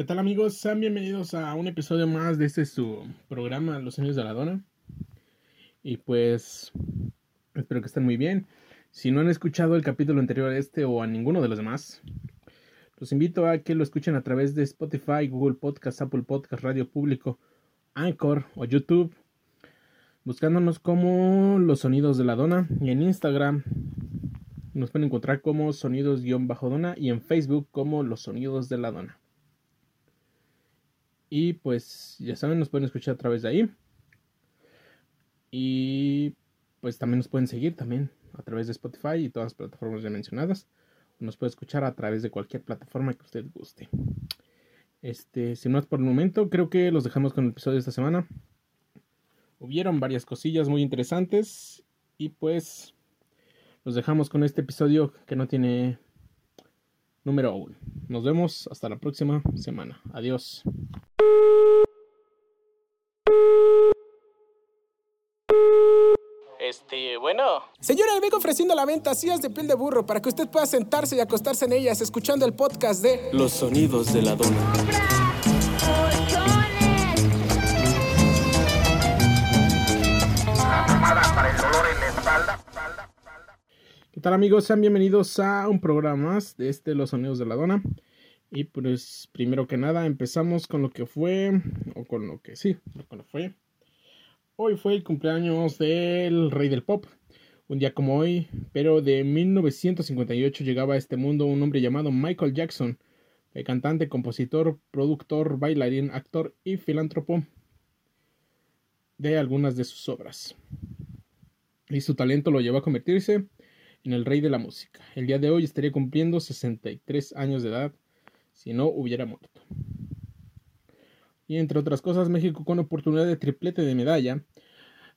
¿Qué tal amigos? Sean bienvenidos a un episodio más de este su programa Los Años de la Dona. Y pues espero que estén muy bien. Si no han escuchado el capítulo anterior a este o a ninguno de los demás, los invito a que lo escuchen a través de Spotify, Google Podcast, Apple Podcast, Radio Público, Anchor o YouTube, buscándonos como Los Sonidos de la Dona y en Instagram nos pueden encontrar como Sonidos-Dona y en Facebook como Los Sonidos de la Dona. Y pues ya saben, nos pueden escuchar a través de ahí. Y pues también nos pueden seguir también a través de Spotify y todas las plataformas ya mencionadas. Nos puede escuchar a través de cualquier plataforma que usted guste. Este, si no es por el momento, creo que los dejamos con el episodio de esta semana. Hubieron varias cosillas muy interesantes y pues los dejamos con este episodio que no tiene número aún. Nos vemos hasta la próxima semana. Adiós. Este, bueno. Señora, le vengo ofreciendo la venta sillas de piel de burro para que usted pueda sentarse y acostarse en ellas escuchando el podcast de Los sonidos de la dona. ¿Qué tal amigos? Sean bienvenidos a un programa más de este Los Sonidos de la Dona. Y pues primero que nada empezamos con lo que fue, o con lo que sí, con lo que fue. Hoy fue el cumpleaños del rey del pop. Un día como hoy, pero de 1958 llegaba a este mundo un hombre llamado Michael Jackson, el cantante, compositor, productor, bailarín, actor y filántropo de algunas de sus obras. Y su talento lo llevó a convertirse en el rey de la música. El día de hoy estaría cumpliendo 63 años de edad si no hubiera muerto. Y entre otras cosas, México con oportunidad de triplete de medalla.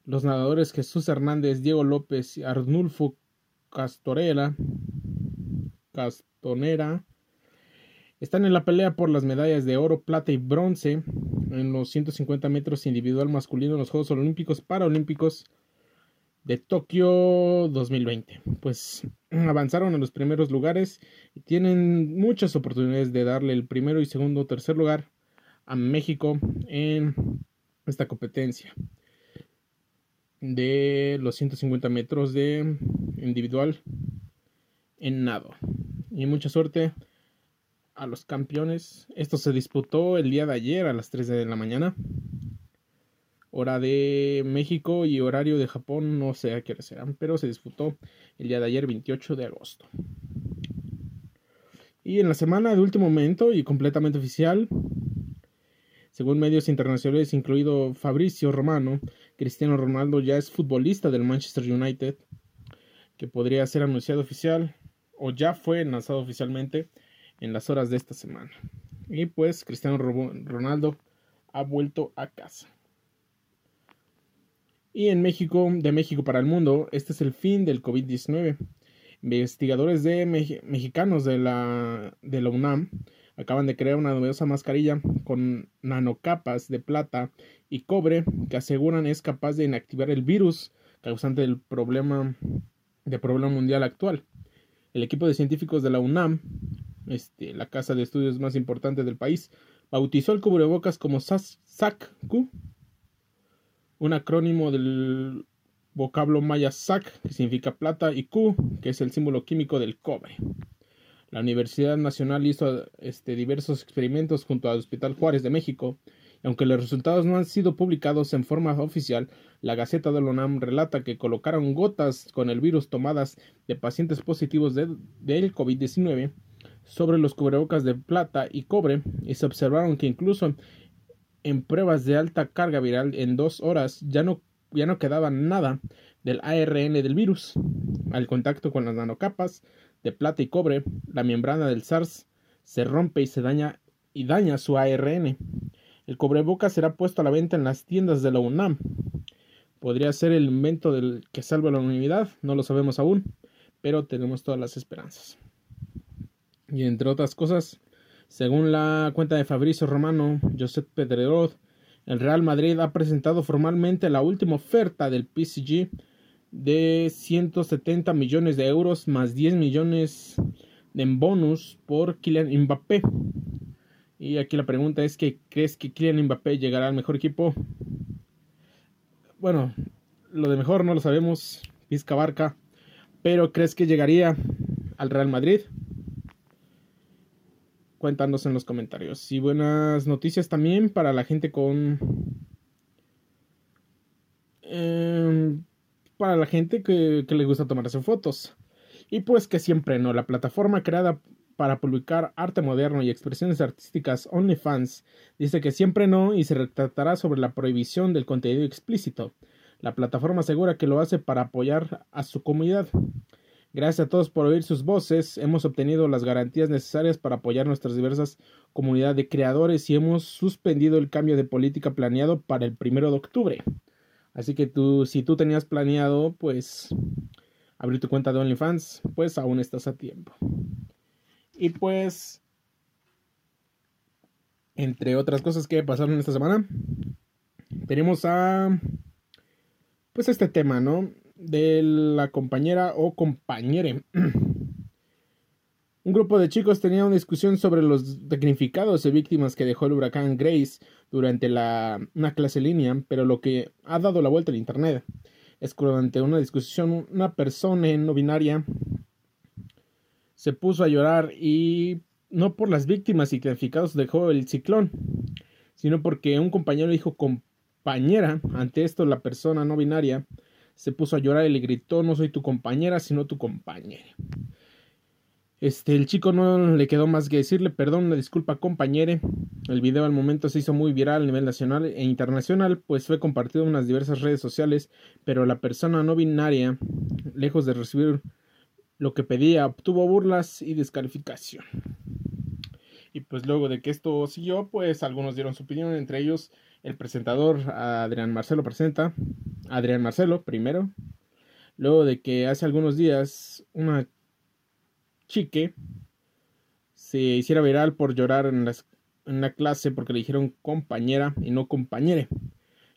Los nadadores Jesús Hernández, Diego López y Arnulfo Castorela, Castonera están en la pelea por las medallas de oro, plata y bronce en los 150 metros individual masculino en los Juegos Olímpicos Paralímpicos de Tokio 2020. Pues avanzaron en los primeros lugares y tienen muchas oportunidades de darle el primero y segundo tercer lugar a México en esta competencia de los 150 metros de individual en nado. Y mucha suerte a los campeones. Esto se disputó el día de ayer a las 3 de la mañana hora de México y horario de Japón, no sé a qué hora serán, pero se disputó el día de ayer, 28 de agosto. Y en la semana de último momento y completamente oficial, según medios internacionales, incluido Fabricio Romano, Cristiano Ronaldo ya es futbolista del Manchester United, que podría ser anunciado oficial o ya fue lanzado oficialmente en las horas de esta semana. Y pues Cristiano Ronaldo ha vuelto a casa. Y en México, de México para el mundo, este es el fin del COVID-19. Investigadores de mexicanos de la, de la UNAM acaban de crear una novedosa mascarilla con nanocapas de plata y cobre que aseguran es capaz de inactivar el virus causante del problema, problema mundial actual. El equipo de científicos de la UNAM, este, la casa de estudios más importante del país, bautizó el cubrebocas como SAC-Q un acrónimo del vocablo maya SAC, que significa plata, y Q, que es el símbolo químico del cobre. La Universidad Nacional hizo este, diversos experimentos junto al Hospital Juárez de México, y aunque los resultados no han sido publicados en forma oficial, la Gaceta de la relata que colocaron gotas con el virus tomadas de pacientes positivos del COVID-19 sobre los cubrebocas de plata y cobre y se observaron que incluso en pruebas de alta carga viral en dos horas ya no, ya no quedaba nada del ARN del virus. Al contacto con las nanocapas de plata y cobre, la membrana del SARS se rompe y se daña y daña su ARN. El cobreboca será puesto a la venta en las tiendas de la UNAM. Podría ser el invento del que salva la unidad, no lo sabemos aún, pero tenemos todas las esperanzas. Y entre otras cosas, según la cuenta de Fabricio Romano, Josep Pedrerot, el Real Madrid ha presentado formalmente la última oferta del PSG de 170 millones de euros más 10 millones en bonus por Kylian Mbappé. Y aquí la pregunta es que ¿crees que Kylian Mbappé llegará al mejor equipo? Bueno, lo de mejor no lo sabemos, Vizca Barca, pero ¿crees que llegaría al Real Madrid? Cuéntanos en los comentarios. Y buenas noticias también para la gente con... Em, para la gente que, que le gusta tomarse fotos. Y pues que siempre no, la plataforma creada para publicar arte moderno y expresiones artísticas OnlyFans dice que siempre no y se retratará sobre la prohibición del contenido explícito. La plataforma asegura que lo hace para apoyar a su comunidad. Gracias a todos por oír sus voces. Hemos obtenido las garantías necesarias para apoyar nuestras diversas comunidades de creadores y hemos suspendido el cambio de política planeado para el primero de octubre. Así que tú, si tú tenías planeado, pues abrir tu cuenta de OnlyFans, pues aún estás a tiempo. Y pues, entre otras cosas que pasaron esta semana, tenemos a, pues este tema, ¿no? De la compañera o compañere. Un grupo de chicos tenía una discusión sobre los significados de víctimas que dejó el huracán Grace durante la, una clase línea, pero lo que ha dado la vuelta al Internet es que durante una discusión una persona no binaria se puso a llorar y no por las víctimas y clasificados dejó el ciclón, sino porque un compañero dijo compañera. Ante esto la persona no binaria se puso a llorar y le gritó no soy tu compañera, sino tu compañera. Este, el chico no le quedó más que decirle perdón, una disculpa compañere. El video al momento se hizo muy viral a nivel nacional e internacional, pues fue compartido en unas diversas redes sociales, pero la persona no binaria, lejos de recibir lo que pedía obtuvo burlas y descalificación. Y pues luego de que esto siguió, pues algunos dieron su opinión, entre ellos el presentador Adrián Marcelo presenta, Adrián Marcelo primero, luego de que hace algunos días una chique se hiciera viral por llorar en, en la clase porque le dijeron compañera y no compañere.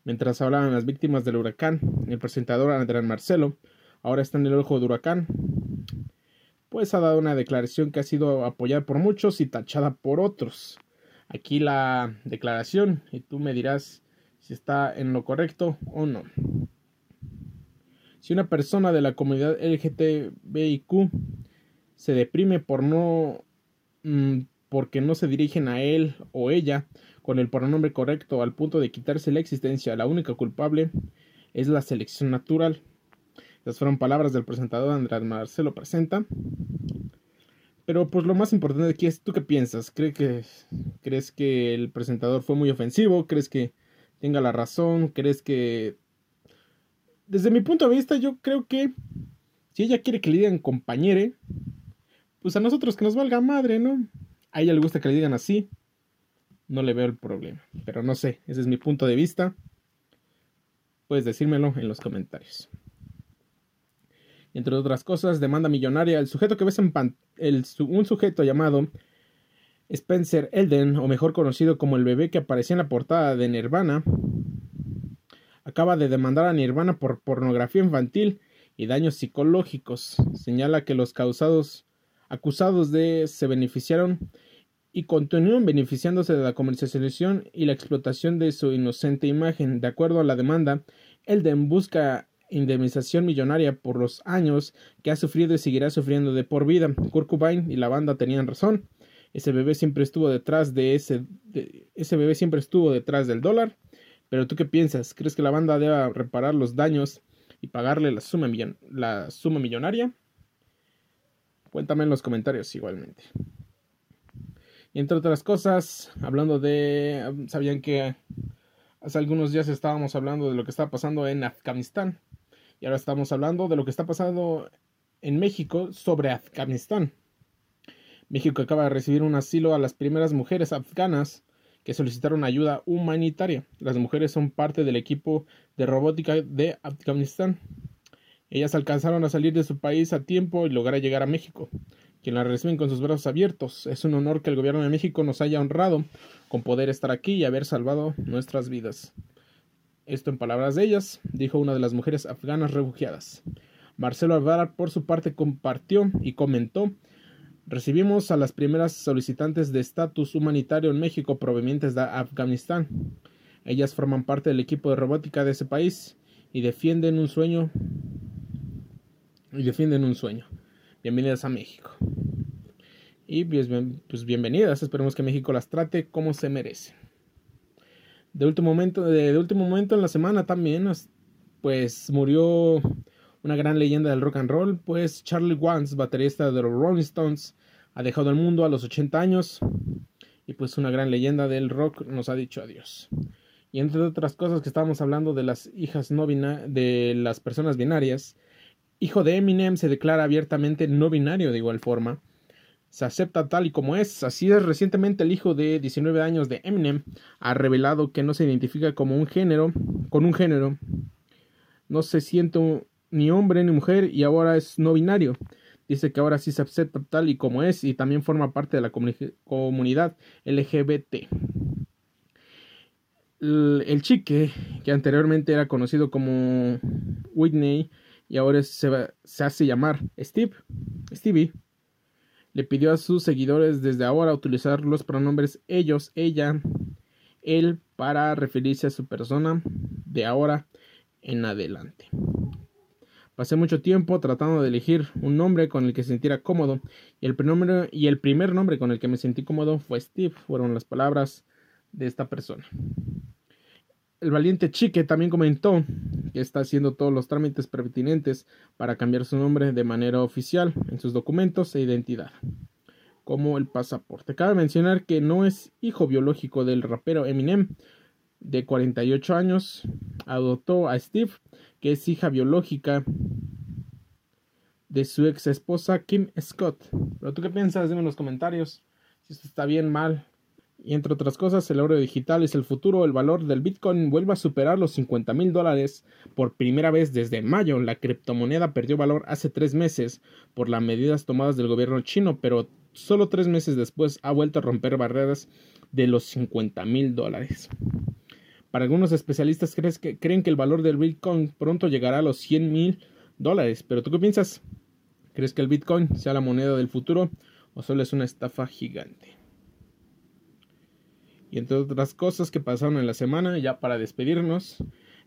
Mientras hablaban las víctimas del huracán, el presentador Adrián Marcelo ahora está en el ojo de huracán pues ha dado una declaración que ha sido apoyada por muchos y tachada por otros. Aquí la declaración y tú me dirás si está en lo correcto o no. Si una persona de la comunidad LGTBIQ se deprime por no mm, porque no se dirigen a él o ella con el pronombre correcto al punto de quitarse la existencia, la única culpable es la selección natural. Estas fueron palabras del presentador Andrés Marcelo Presenta. Pero pues lo más importante aquí es, ¿tú qué piensas? ¿Crees que, ¿Crees que el presentador fue muy ofensivo? ¿Crees que tenga la razón? ¿Crees que... Desde mi punto de vista yo creo que si ella quiere que le digan compañere, pues a nosotros que nos valga madre, ¿no? A ella le gusta que le digan así. No le veo el problema. Pero no sé, ese es mi punto de vista. Puedes decírmelo en los comentarios entre otras cosas, demanda millonaria. El sujeto que ves en un sujeto llamado Spencer Elden, o mejor conocido como el bebé que aparecía en la portada de Nirvana, acaba de demandar a Nirvana por pornografía infantil y daños psicológicos. Señala que los causados acusados de se beneficiaron y continúan beneficiándose de la comercialización y la explotación de su inocente imagen. De acuerdo a la demanda, Elden busca indemnización millonaria por los años que ha sufrido y seguirá sufriendo de por vida. Kurt Cobain y la banda tenían razón. Ese bebé siempre estuvo detrás de ese ese bebé siempre estuvo detrás del dólar. Pero tú qué piensas? ¿Crees que la banda deba reparar los daños y pagarle la suma, la suma millonaria? Cuéntame en los comentarios igualmente. Y entre otras cosas, hablando de... ¿Sabían que hace algunos días estábamos hablando de lo que estaba pasando en Afganistán? Y ahora estamos hablando de lo que está pasando en México sobre Afganistán. México acaba de recibir un asilo a las primeras mujeres afganas que solicitaron ayuda humanitaria. Las mujeres son parte del equipo de robótica de Afganistán. Ellas alcanzaron a salir de su país a tiempo y lograr llegar a México, quien las reciben con sus brazos abiertos. Es un honor que el gobierno de México nos haya honrado con poder estar aquí y haber salvado nuestras vidas. Esto en palabras de ellas, dijo una de las mujeres afganas refugiadas. Marcelo Alvara, por su parte, compartió y comentó Recibimos a las primeras solicitantes de estatus humanitario en México provenientes de Afganistán. Ellas forman parte del equipo de robótica de ese país y defienden un sueño. Y defienden un sueño. Bienvenidas a México. Y pues, bienvenidas. Esperemos que México las trate como se merece. De último momento, de, último momento en la semana también, pues murió una gran leyenda del rock and roll, pues Charlie Watts, baterista de los Rolling Stones, ha dejado el mundo a los 80 años y pues una gran leyenda del rock nos ha dicho adiós. Y entre otras cosas que estábamos hablando de las hijas no de las personas binarias, hijo de Eminem se declara abiertamente no binario de igual forma. Se acepta tal y como es. Así es, recientemente el hijo de 19 años de Eminem ha revelado que no se identifica como un género, con un género. No se siente ni hombre ni mujer y ahora es no binario. Dice que ahora sí se acepta tal y como es y también forma parte de la comunidad LGBT el, chique, que anteriormente era conocido como Whitney y ahora se, se hace llamar Steve, Stevie, le pidió a sus seguidores desde ahora utilizar los pronombres ellos, ella, él para referirse a su persona de ahora en adelante. Pasé mucho tiempo tratando de elegir un nombre con el que se sintiera cómodo y el, y el primer nombre con el que me sentí cómodo fue Steve, fueron las palabras de esta persona. El valiente Chique también comentó que está haciendo todos los trámites pertinentes para cambiar su nombre de manera oficial en sus documentos e identidad, como el pasaporte. Cabe mencionar que no es hijo biológico del rapero Eminem, de 48 años, adoptó a Steve, que es hija biológica de su ex esposa Kim Scott. Pero tú qué piensas? Dime en los comentarios si esto está bien, mal, y entre otras cosas, el oro digital es el futuro. El valor del Bitcoin vuelve a superar los 50 mil dólares por primera vez desde mayo. La criptomoneda perdió valor hace tres meses por las medidas tomadas del gobierno chino, pero solo tres meses después ha vuelto a romper barreras de los 50 mil dólares. Para algunos especialistas que, creen que el valor del Bitcoin pronto llegará a los 100 mil dólares. Pero ¿tú qué piensas? ¿Crees que el Bitcoin sea la moneda del futuro o solo es una estafa gigante? Y entre otras cosas que pasaron en la semana, ya para despedirnos,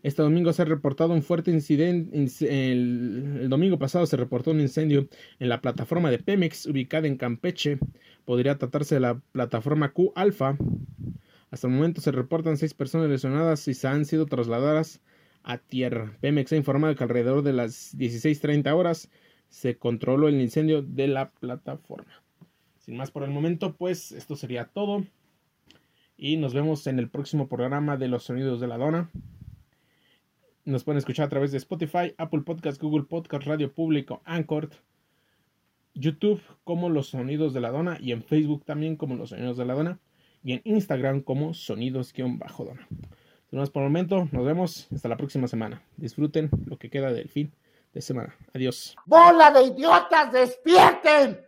este domingo se ha reportado un fuerte incidente. El, domingo pasado se reportó un incendio en la plataforma de Pemex ubicada en Campeche. Podría tratarse de la plataforma Q Alpha. Hasta el momento se reportan seis personas lesionadas y se han sido trasladadas a tierra. Pemex ha informado que alrededor de las 16:30 horas se controló el incendio de la plataforma. Sin más por el momento, pues esto sería todo. Y nos vemos en el próximo programa de Los Sonidos de la Dona. Nos pueden escuchar a través de Spotify, Apple Podcast, Google Podcast, Radio Público, Anchor, YouTube como Los Sonidos de la Dona y en Facebook también como Los Sonidos de la Dona y en Instagram como Sonidos-Dona. Sin más por el momento, nos vemos hasta la próxima semana. Disfruten lo que queda del fin de semana. Adiós. ¡Bola de idiotas, despierten!